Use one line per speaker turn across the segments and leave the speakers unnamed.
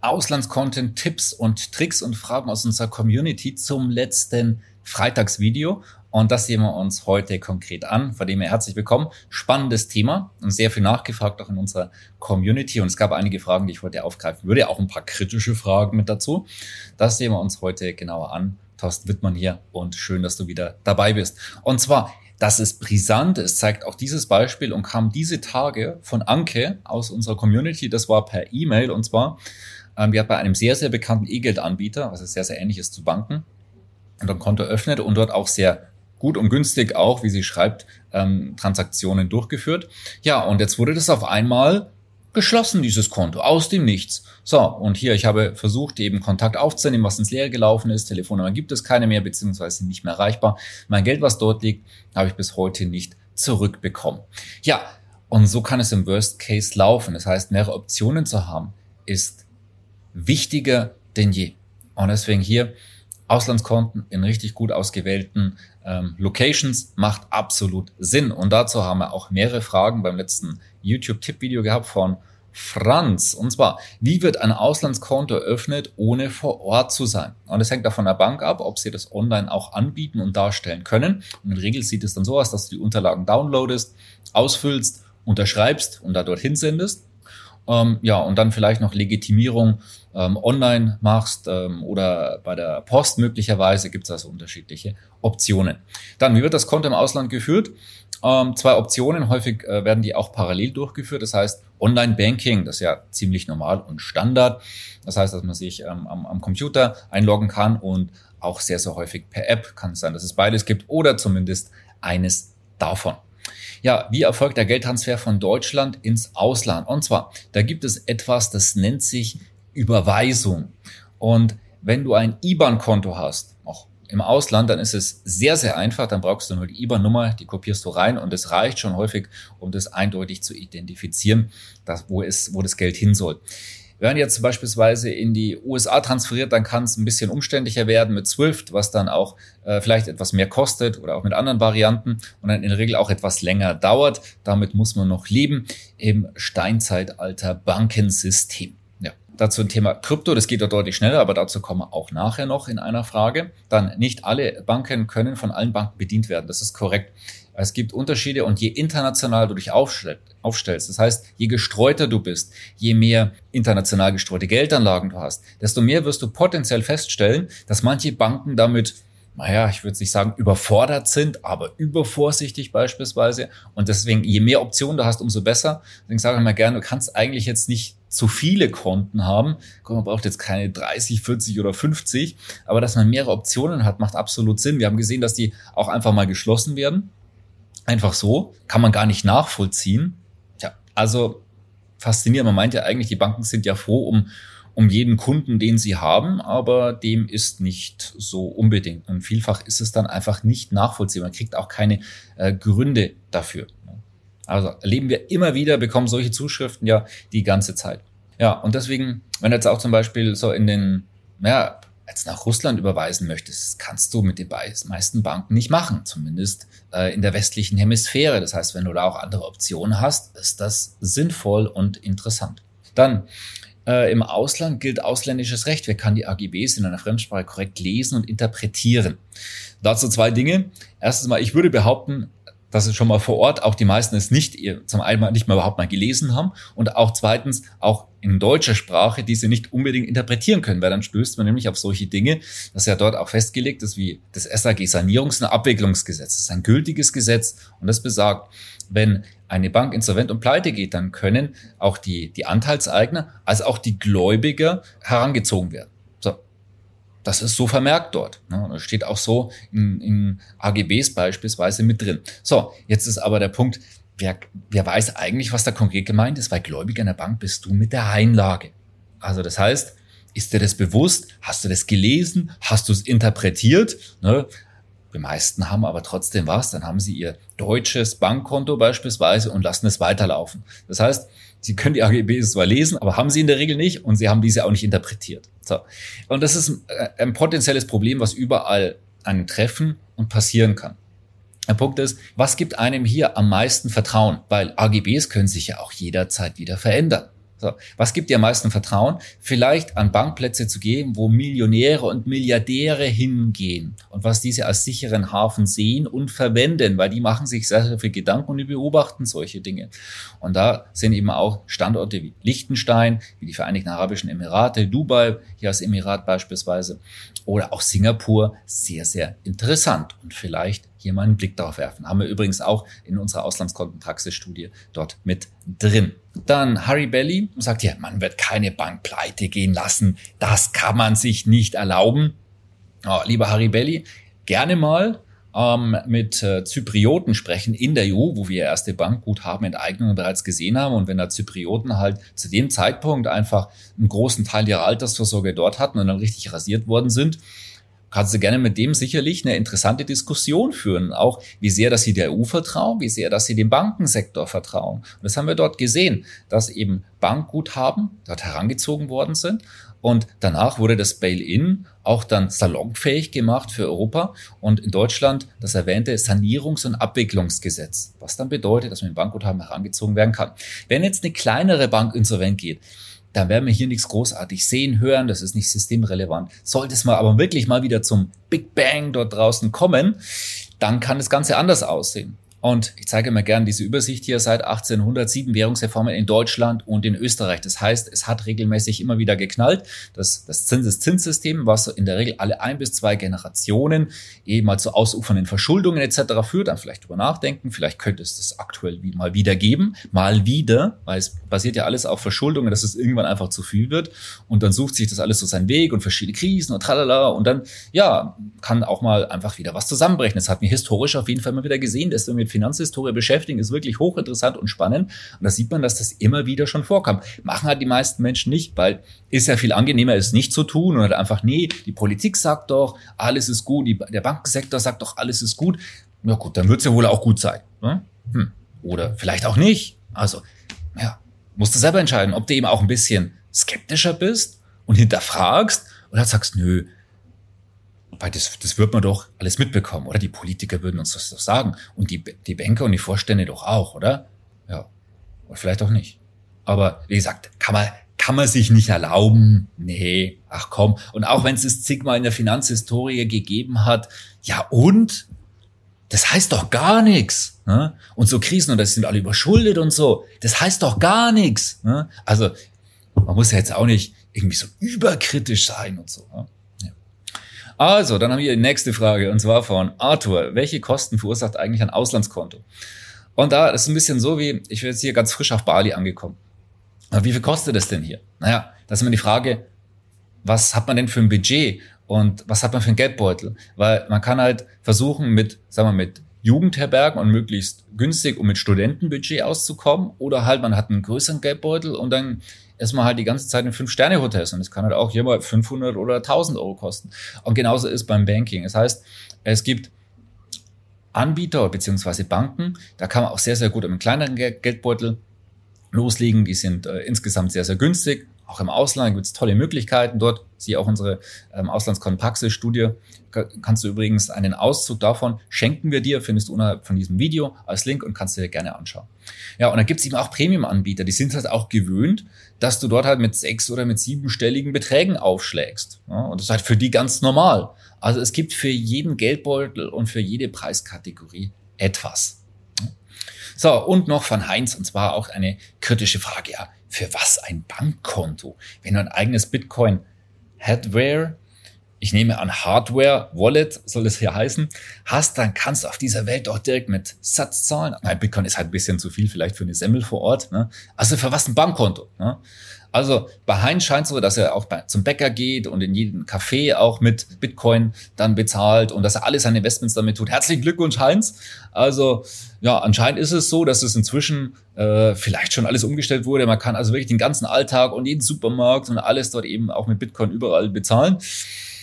Auslandscontent, Tipps und Tricks und Fragen aus unserer Community zum letzten Freitagsvideo. Und das sehen wir uns heute konkret an. Von dem her herzlich willkommen. Spannendes Thema und sehr viel nachgefragt auch in unserer Community. Und es gab einige Fragen, die ich heute aufgreifen würde. Auch ein paar kritische Fragen mit dazu. Das sehen wir uns heute genauer an. Thorsten Wittmann hier und schön, dass du wieder dabei bist. Und zwar, das ist brisant. Es zeigt auch dieses Beispiel und kam diese Tage von Anke aus unserer Community. Das war per E-Mail und zwar, ähm, die hat bei einem sehr, sehr bekannten E-Geld-Anbieter, also sehr, sehr ähnlich ist zu Banken, und ein Konto öffnet und dort auch sehr gut und günstig auch, wie sie schreibt, ähm, Transaktionen durchgeführt. Ja, und jetzt wurde das auf einmal geschlossen, dieses Konto, aus dem Nichts. So, und hier, ich habe versucht, eben Kontakt aufzunehmen, was ins Leere gelaufen ist. Telefonnummer gibt es keine mehr, beziehungsweise nicht mehr erreichbar. Mein Geld, was dort liegt, habe ich bis heute nicht zurückbekommen. Ja, und so kann es im Worst Case laufen. Das heißt, mehrere Optionen zu haben, ist wichtiger denn je. Und deswegen hier Auslandskonten in richtig gut ausgewählten ähm, Locations macht absolut Sinn. Und dazu haben wir auch mehrere Fragen beim letzten YouTube-Tipp-Video gehabt von Franz. Und zwar, wie wird ein Auslandskonto eröffnet, ohne vor Ort zu sein? Und es hängt davon der Bank ab, ob sie das online auch anbieten und darstellen können. Und in Regel sieht es dann so aus, dass du die Unterlagen downloadest, ausfüllst, unterschreibst und da dorthin sendest. Ähm, ja, und dann vielleicht noch Legitimierung ähm, online machst ähm, oder bei der Post möglicherweise gibt es also unterschiedliche Optionen. Dann, wie wird das Konto im Ausland geführt? Ähm, zwei Optionen, häufig äh, werden die auch parallel durchgeführt. Das heißt, Online-Banking, das ist ja ziemlich normal und Standard. Das heißt, dass man sich ähm, am, am Computer einloggen kann und auch sehr, sehr häufig per App kann es sein, dass es beides gibt oder zumindest eines davon. Ja, wie erfolgt der Geldtransfer von Deutschland ins Ausland? Und zwar, da gibt es etwas, das nennt sich Überweisung. Und wenn du ein IBAN-Konto hast, auch im Ausland, dann ist es sehr, sehr einfach. Dann brauchst du nur die IBAN-Nummer, die kopierst du rein und es reicht schon häufig, um das eindeutig zu identifizieren, dass, wo, es, wo das Geld hin soll. Wenn jetzt beispielsweise in die USA transferiert, dann kann es ein bisschen umständlicher werden mit Swift, was dann auch äh, vielleicht etwas mehr kostet oder auch mit anderen Varianten und dann in der Regel auch etwas länger dauert. Damit muss man noch leben im Steinzeitalter Bankensystem. Ja, dazu ein Thema Krypto, das geht dort deutlich schneller, aber dazu kommen wir auch nachher noch in einer Frage. Dann nicht alle Banken können von allen Banken bedient werden, das ist korrekt. Es gibt Unterschiede und je international du dich aufstellst, das heißt, je gestreuter du bist, je mehr international gestreute Geldanlagen du hast, desto mehr wirst du potenziell feststellen, dass manche Banken damit naja, ich würde nicht sagen überfordert sind, aber übervorsichtig beispielsweise. Und deswegen, je mehr Optionen du hast, umso besser. Deswegen sage ich mal gerne, du kannst eigentlich jetzt nicht zu viele Konten haben. Man braucht jetzt keine 30, 40 oder 50, aber dass man mehrere Optionen hat, macht absolut Sinn. Wir haben gesehen, dass die auch einfach mal geschlossen werden. Einfach so, kann man gar nicht nachvollziehen. Ja, also faszinierend. Man meint ja eigentlich, die Banken sind ja froh um, um jeden Kunden, den sie haben, aber dem ist nicht so unbedingt. Und vielfach ist es dann einfach nicht nachvollziehbar. Man kriegt auch keine äh, Gründe dafür. Also erleben wir immer wieder, bekommen solche Zuschriften ja die ganze Zeit. Ja, und deswegen, wenn jetzt auch zum Beispiel so in den, ja, jetzt nach Russland überweisen möchtest, kannst du mit den meisten Banken nicht machen, zumindest äh, in der westlichen Hemisphäre. Das heißt, wenn du da auch andere Optionen hast, ist das sinnvoll und interessant. Dann äh, im Ausland gilt ausländisches Recht. Wer kann die AGBs in einer Fremdsprache korrekt lesen und interpretieren? Dazu zwei Dinge. Erstens mal, ich würde behaupten, dass es schon mal vor Ort auch die meisten es nicht zum einen nicht mal überhaupt mal gelesen haben und auch zweitens auch in deutscher Sprache diese nicht unbedingt interpretieren können, weil dann stößt man nämlich auf solche Dinge, dass ja dort auch festgelegt ist, wie das SAG Sanierungs- und Abwicklungsgesetz. Das ist ein gültiges Gesetz und das besagt, wenn eine Bank insolvent und pleite geht, dann können auch die, die Anteilseigner als auch die Gläubiger herangezogen werden. Das ist so vermerkt dort. Ne? Das steht auch so in, in AGBs beispielsweise mit drin. So, jetzt ist aber der Punkt, wer, wer weiß eigentlich, was da konkret gemeint ist, weil Gläubiger in der Bank bist du mit der Einlage. Also das heißt, Ist dir das bewusst? Hast du das gelesen? Hast du es interpretiert? Ne? Die meisten haben aber trotzdem was. Dann haben sie ihr deutsches Bankkonto beispielsweise und lassen es weiterlaufen. Das heißt, sie können die AGBs zwar lesen, aber haben sie in der Regel nicht und sie haben diese auch nicht interpretiert. So. Und das ist äh, ein potenzielles Problem, was überall einen treffen und passieren kann. Der Punkt ist, was gibt einem hier am meisten Vertrauen? Weil AGBs können sich ja auch jederzeit wieder verändern. So, was gibt dir am meisten Vertrauen? Vielleicht an Bankplätze zu gehen, wo Millionäre und Milliardäre hingehen und was diese als sicheren Hafen sehen und verwenden, weil die machen sich sehr, sehr viel Gedanken und die beobachten solche Dinge. Und da sind eben auch Standorte wie Liechtenstein, wie die Vereinigten Arabischen Emirate, Dubai, hier als Emirat beispielsweise, oder auch Singapur sehr, sehr interessant und vielleicht hier mal einen Blick darauf werfen. Haben wir übrigens auch in unserer Auslandskontenpraxisstudie dort mit drin. Dann Harry Belly sagt ja, man wird keine Bank pleite gehen lassen. Das kann man sich nicht erlauben. Oh, lieber Harry Belly, gerne mal ähm, mit äh, Zyprioten sprechen in der EU, wo wir erste Bankguthabenenteignungen bereits gesehen haben. Und wenn da Zyprioten halt zu dem Zeitpunkt einfach einen großen Teil ihrer Altersvorsorge dort hatten und dann richtig rasiert worden sind, kannst du gerne mit dem sicherlich eine interessante Diskussion führen. Auch wie sehr, dass sie der EU vertrauen, wie sehr, dass sie dem Bankensektor vertrauen. Und das haben wir dort gesehen, dass eben Bankguthaben dort herangezogen worden sind. Und danach wurde das Bail-in auch dann salonfähig gemacht für Europa und in Deutschland das erwähnte Sanierungs- und Abwicklungsgesetz, was dann bedeutet, dass man Bankguthaben herangezogen werden kann. Wenn jetzt eine kleinere Bank insolvent geht, da werden wir hier nichts großartig sehen, hören, das ist nicht systemrelevant. Sollte es mal aber wirklich mal wieder zum Big Bang dort draußen kommen, dann kann das Ganze anders aussehen. Und ich zeige mir gerne diese Übersicht hier seit 1807 Währungsreformen in Deutschland und in Österreich. Das heißt, es hat regelmäßig immer wieder geknallt. Das, das Zinseszinssystem, was in der Regel alle ein bis zwei Generationen eben mal zu ausufernden Verschuldungen etc. führt, dann vielleicht drüber nachdenken. Vielleicht könnte es das aktuell mal wieder geben. Mal wieder, weil es basiert ja alles auf Verschuldungen, dass es irgendwann einfach zu viel wird. Und dann sucht sich das alles so seinen Weg und verschiedene Krisen und tralala. Und dann, ja, kann auch mal einfach wieder was zusammenbrechen. Das hat mir historisch auf jeden Fall immer wieder gesehen, dass wir mit Finanzhistorie beschäftigen, ist wirklich hochinteressant und spannend. Und da sieht man, dass das immer wieder schon vorkam. Machen halt die meisten Menschen nicht, weil ist ja viel angenehmer, es nicht zu tun und halt einfach, nee, die Politik sagt doch, alles ist gut, die, der Bankensektor sagt doch, alles ist gut. Na gut, dann wird es ja wohl auch gut sein. Ne? Hm. Oder vielleicht auch nicht. Also, ja, musst du selber entscheiden, ob du eben auch ein bisschen skeptischer bist und hinterfragst oder sagst, nö, weil das, das wird man doch alles mitbekommen, oder? Die Politiker würden uns das doch sagen. Und die, die Banker und die Vorstände doch auch, oder? Ja. Oder vielleicht auch nicht. Aber wie gesagt, kann man, kann man sich nicht erlauben. Nee, ach komm. Und auch wenn es es zigmal in der Finanzhistorie gegeben hat, ja und? Das heißt doch gar nichts. Ne? Und so Krisen und das sind alle überschuldet und so. Das heißt doch gar nichts. Ne? Also man muss ja jetzt auch nicht irgendwie so überkritisch sein und so. Ne? Also, dann haben wir die nächste Frage und zwar von Arthur. Welche Kosten verursacht eigentlich ein Auslandskonto? Und da ist ein bisschen so wie, ich bin jetzt hier ganz frisch auf Bali angekommen. Aber wie viel kostet das denn hier? Naja, da ist immer die Frage, was hat man denn für ein Budget und was hat man für ein Geldbeutel? Weil man kann halt versuchen mit, sagen wir, mit Jugendherbergen und möglichst günstig, um mit Studentenbudget auszukommen. Oder halt, man hat einen größeren Geldbeutel und dann ist man halt die ganze Zeit in Fünf-Sterne-Hotels und es kann halt auch hier mal 500 oder 1000 Euro kosten. Und genauso ist beim Banking. Das heißt, es gibt Anbieter bzw. Banken, da kann man auch sehr, sehr gut mit einem kleineren Geldbeutel loslegen. Die sind äh, insgesamt sehr, sehr günstig. Auch im Ausland gibt es tolle Möglichkeiten dort. Siehe auch unsere ähm, Auslandskonpaxe-Studie. Kannst du übrigens einen Auszug davon schenken wir dir, findest du unterhalb von diesem Video als Link und kannst dir gerne anschauen. Ja, und da gibt es eben auch Premium-Anbieter, die sind halt auch gewöhnt, dass du dort halt mit sechs oder mit siebenstelligen Beträgen aufschlägst. Ja, und das ist halt für die ganz normal. Also es gibt für jeden Geldbeutel und für jede Preiskategorie etwas. So, und noch von Heinz, und zwar auch eine kritische Frage. Ja, für was ein Bankkonto? Wenn du ein eigenes Bitcoin Hardware, ich nehme an Hardware Wallet soll es hier heißen, hast, dann kannst du auf dieser Welt auch direkt mit Satz zahlen. Nein, Bitcoin ist halt ein bisschen zu viel vielleicht für eine Semmel vor Ort. Ne? Also für was ein Bankkonto? Ne? Also bei Heinz scheint so, dass er auch bei, zum Bäcker geht und in jeden Café auch mit Bitcoin dann bezahlt und dass er alle seine Investments damit tut. Herzlichen Glückwunsch, Heinz. Also ja, anscheinend ist es so, dass es inzwischen äh, vielleicht schon alles umgestellt wurde. Man kann also wirklich den ganzen Alltag und jeden Supermarkt und alles dort eben auch mit Bitcoin überall bezahlen.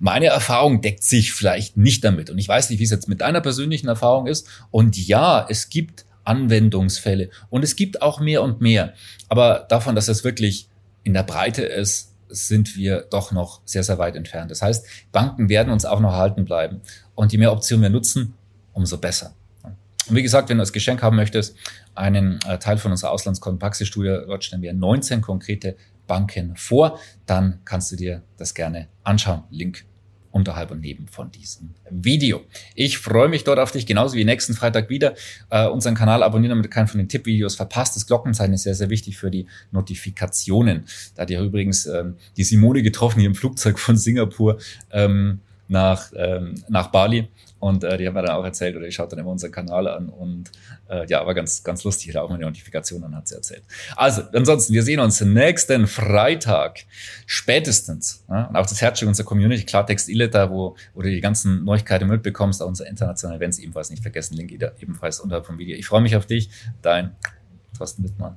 Meine Erfahrung deckt sich vielleicht nicht damit. Und ich weiß nicht, wie es jetzt mit deiner persönlichen Erfahrung ist. Und ja, es gibt Anwendungsfälle und es gibt auch mehr und mehr. Aber davon, dass es wirklich in der Breite ist, sind wir doch noch sehr, sehr weit entfernt. Das heißt, Banken werden uns auch noch erhalten bleiben. Und je mehr Optionen wir nutzen, umso besser. Und wie gesagt, wenn du als Geschenk haben möchtest, einen äh, Teil von unserer Auslandskontaktstudie, dort stellen wir 19 konkrete Banken vor, dann kannst du dir das gerne anschauen. Link unterhalb und neben von diesem Video. Ich freue mich dort auf dich, genauso wie nächsten Freitag wieder. Äh, unseren Kanal abonnieren, damit du keinen von den Tippvideos verpasst. Das Glockenzeichen ist sehr, sehr wichtig für die Notifikationen. Da hat ja übrigens ähm, die Simone getroffen hier im Flugzeug von Singapur ähm, nach, ähm, nach Bali. Und äh, die haben mir dann auch erzählt, oder ich schaue dann immer unseren Kanal an und äh, ja, war ganz, ganz lustig, da auch meine Notifikation an hat sie erzählt. Also, ansonsten, wir sehen uns nächsten Freitag spätestens. Ja, und auch das Herzstück unserer Community, Klartext Illeta, wo, wo du die ganzen Neuigkeiten mitbekommst, auch unser internationale Events ebenfalls nicht vergessen, Link ebenfalls unterhalb vom Video. Ich freue mich auf dich, dein Thorsten Wittmann.